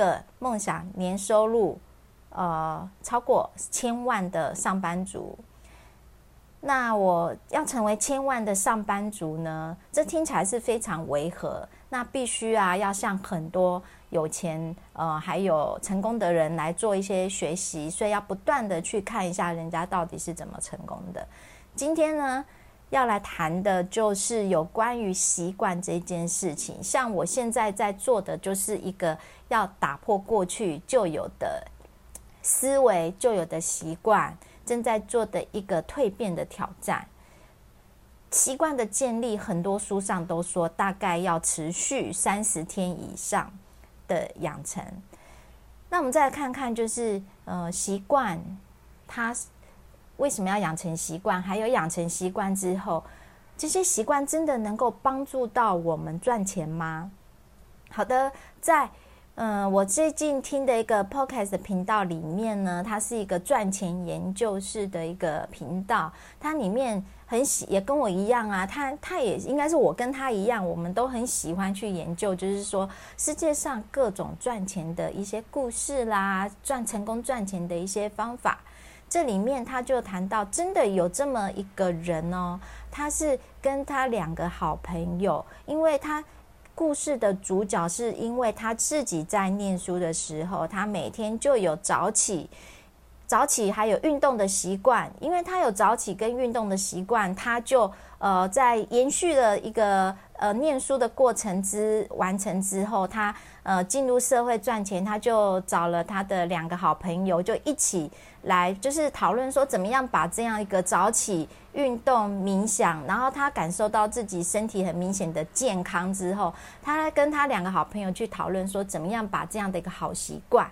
个梦想年收入呃超过千万的上班族。那我要成为千万的上班族呢？这听起来是非常违和。那必须啊，要向很多有钱呃还有成功的人来做一些学习，所以要不断的去看一下人家到底是怎么成功的。今天呢，要来谈的就是有关于习惯这件事情。像我现在在做的，就是一个要打破过去旧有的思维、旧有的习惯。正在做的一个蜕变的挑战，习惯的建立，很多书上都说大概要持续三十天以上的养成。那我们再来看看，就是呃，习惯它为什么要养成习惯？还有养成习惯之后，这些习惯真的能够帮助到我们赚钱吗？好的，在。嗯，我最近听的一个 podcast 频道里面呢，它是一个赚钱研究室的一个频道，它里面很喜，也跟我一样啊，他他也应该是我跟他一样，我们都很喜欢去研究，就是说世界上各种赚钱的一些故事啦，赚成功赚钱的一些方法。这里面他就谈到，真的有这么一个人哦，他是跟他两个好朋友，因为他。故事的主角是因为他自己在念书的时候，他每天就有早起、早起还有运动的习惯。因为他有早起跟运动的习惯，他就呃在延续了一个呃念书的过程之完成之后，他呃进入社会赚钱，他就找了他的两个好朋友，就一起来就是讨论说怎么样把这样一个早起。运动冥想，然后他感受到自己身体很明显的健康之后，他跟他两个好朋友去讨论说，怎么样把这样的一个好习惯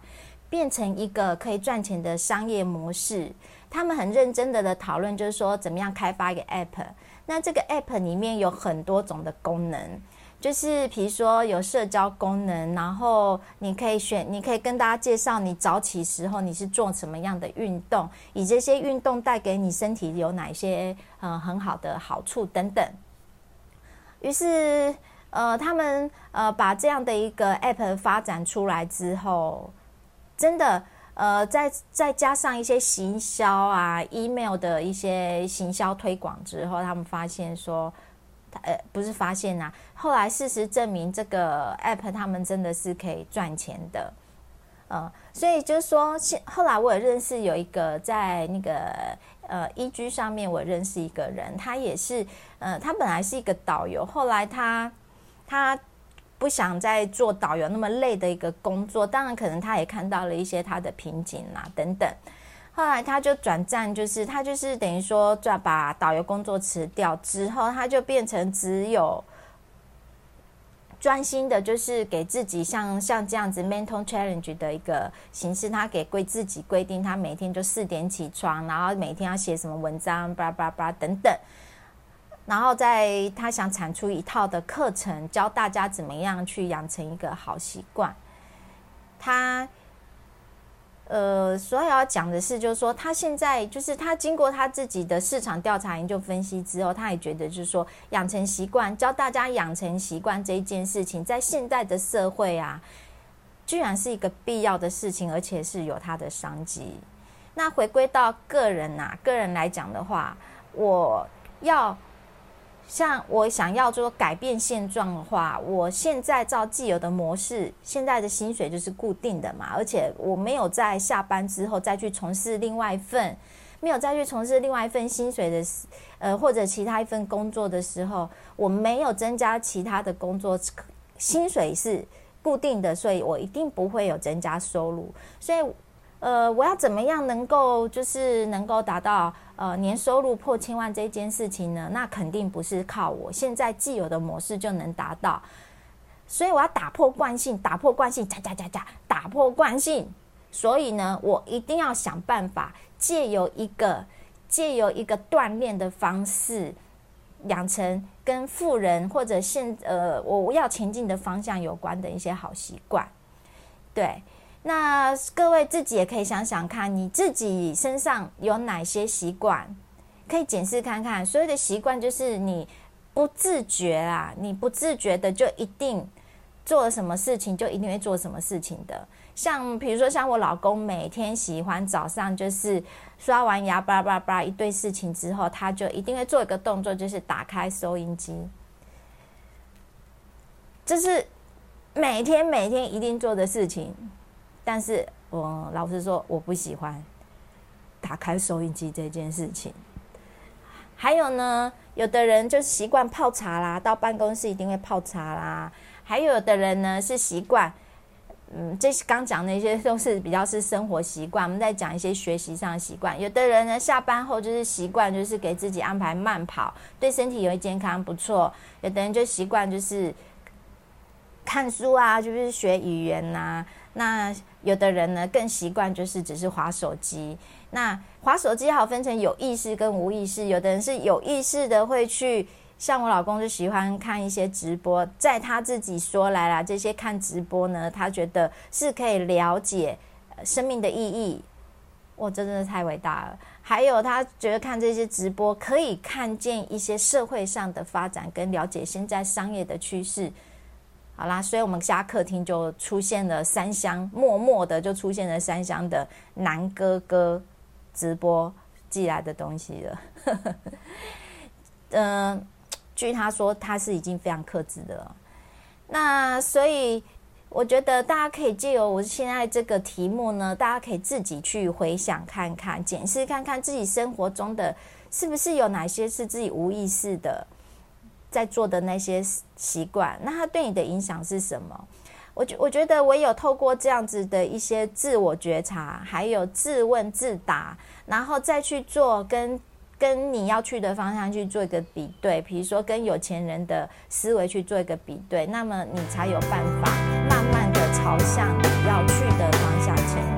变成一个可以赚钱的商业模式。他们很认真的的讨论，就是说怎么样开发一个 app。那这个 app 里面有很多种的功能。就是比如说有社交功能，然后你可以选，你可以跟大家介绍你早起时候你是做什么样的运动，以这些运动带给你身体有哪些呃很好的好处等等。于是呃他们呃把这样的一个 app 发展出来之后，真的呃再再加上一些行销啊 email 的一些行销推广之后，他们发现说。呃，不是发现呐、后来事实证明，这个 app 他们真的是可以赚钱的，呃，所以就是说，现后来我也认识有一个在那个呃 EG 上面，我认识一个人，他也是，呃，他本来是一个导游，后来他他不想再做导游那么累的一个工作，当然可能他也看到了一些他的瓶颈啊等等。后来他就转战，就是他就是等于说，转把导游工作辞掉之后，他就变成只有专心的，就是给自己像像这样子 mental challenge 的一个形式。他给规自己规定，他每天就四点起床，然后每天要写什么文章，叭叭叭等等。然后在他想产出一套的课程，教大家怎么样去养成一个好习惯。他。呃，所以要讲的是，就是说，他现在就是他经过他自己的市场调查研究分析之后，他也觉得就是说，养成习惯，教大家养成习惯这一件事情，在现在的社会啊，居然是一个必要的事情，而且是有它的商机。那回归到个人啊，个人来讲的话，我要。像我想要说改变现状的话，我现在照既有的模式，现在的薪水就是固定的嘛，而且我没有在下班之后再去从事另外一份，没有再去从事另外一份薪水的，呃，或者其他一份工作的时候，我没有增加其他的工作，薪水是固定的，所以我一定不会有增加收入，所以。呃，我要怎么样能够就是能够达到呃年收入破千万这件事情呢？那肯定不是靠我现在既有的模式就能达到，所以我要打破惯性，打破惯性，加加加加，打破惯性。所以呢，我一定要想办法借由一个借由一个锻炼的方式，养成跟富人或者现呃我要前进的方向有关的一些好习惯，对。那各位自己也可以想想看，你自己身上有哪些习惯，可以检视看看。所有的习惯就是你不自觉啊，你不自觉的就一定做了什么事情就一定会做什么事情的。像比如说，像我老公每天喜欢早上就是刷完牙，叭叭叭一堆事情之后，他就一定会做一个动作，就是打开收音机。这是每天每天一定做的事情。但是我老实说，我不喜欢打开收音机这件事情。还有呢，有的人就习惯泡茶啦，到办公室一定会泡茶啦。还有的人呢是习惯，嗯，这是刚讲那些都是比较是生活习惯。我们在讲一些学习上的习惯。有的人呢下班后就是习惯，就是给自己安排慢跑，对身体有益健康不错。有的人就习惯就是看书啊，就是学语言呐、啊。那有的人呢更习惯就是只是滑手机。那滑手机好分成有意识跟无意识，有的人是有意识的会去。像我老公就喜欢看一些直播，在他自己说来啦，这些看直播呢，他觉得是可以了解生命的意义，哇，真的太伟大了。还有他觉得看这些直播可以看见一些社会上的发展，跟了解现在商业的趋势。好啦，所以我们家客厅就出现了三箱，默默的就出现了三箱的南哥哥直播寄来的东西了。嗯、据他说，他是已经非常克制的了。那所以我觉得大家可以借由我现在这个题目呢，大家可以自己去回想看看，检视看看自己生活中的是不是有哪些是自己无意识的在做的那些习惯，那它对你的影响是什么？我觉我觉得唯有透过这样子的一些自我觉察，还有自问自答，然后再去做跟跟你要去的方向去做一个比对，比如说跟有钱人的思维去做一个比对，那么你才有办法慢慢的朝向你要去的方向前进。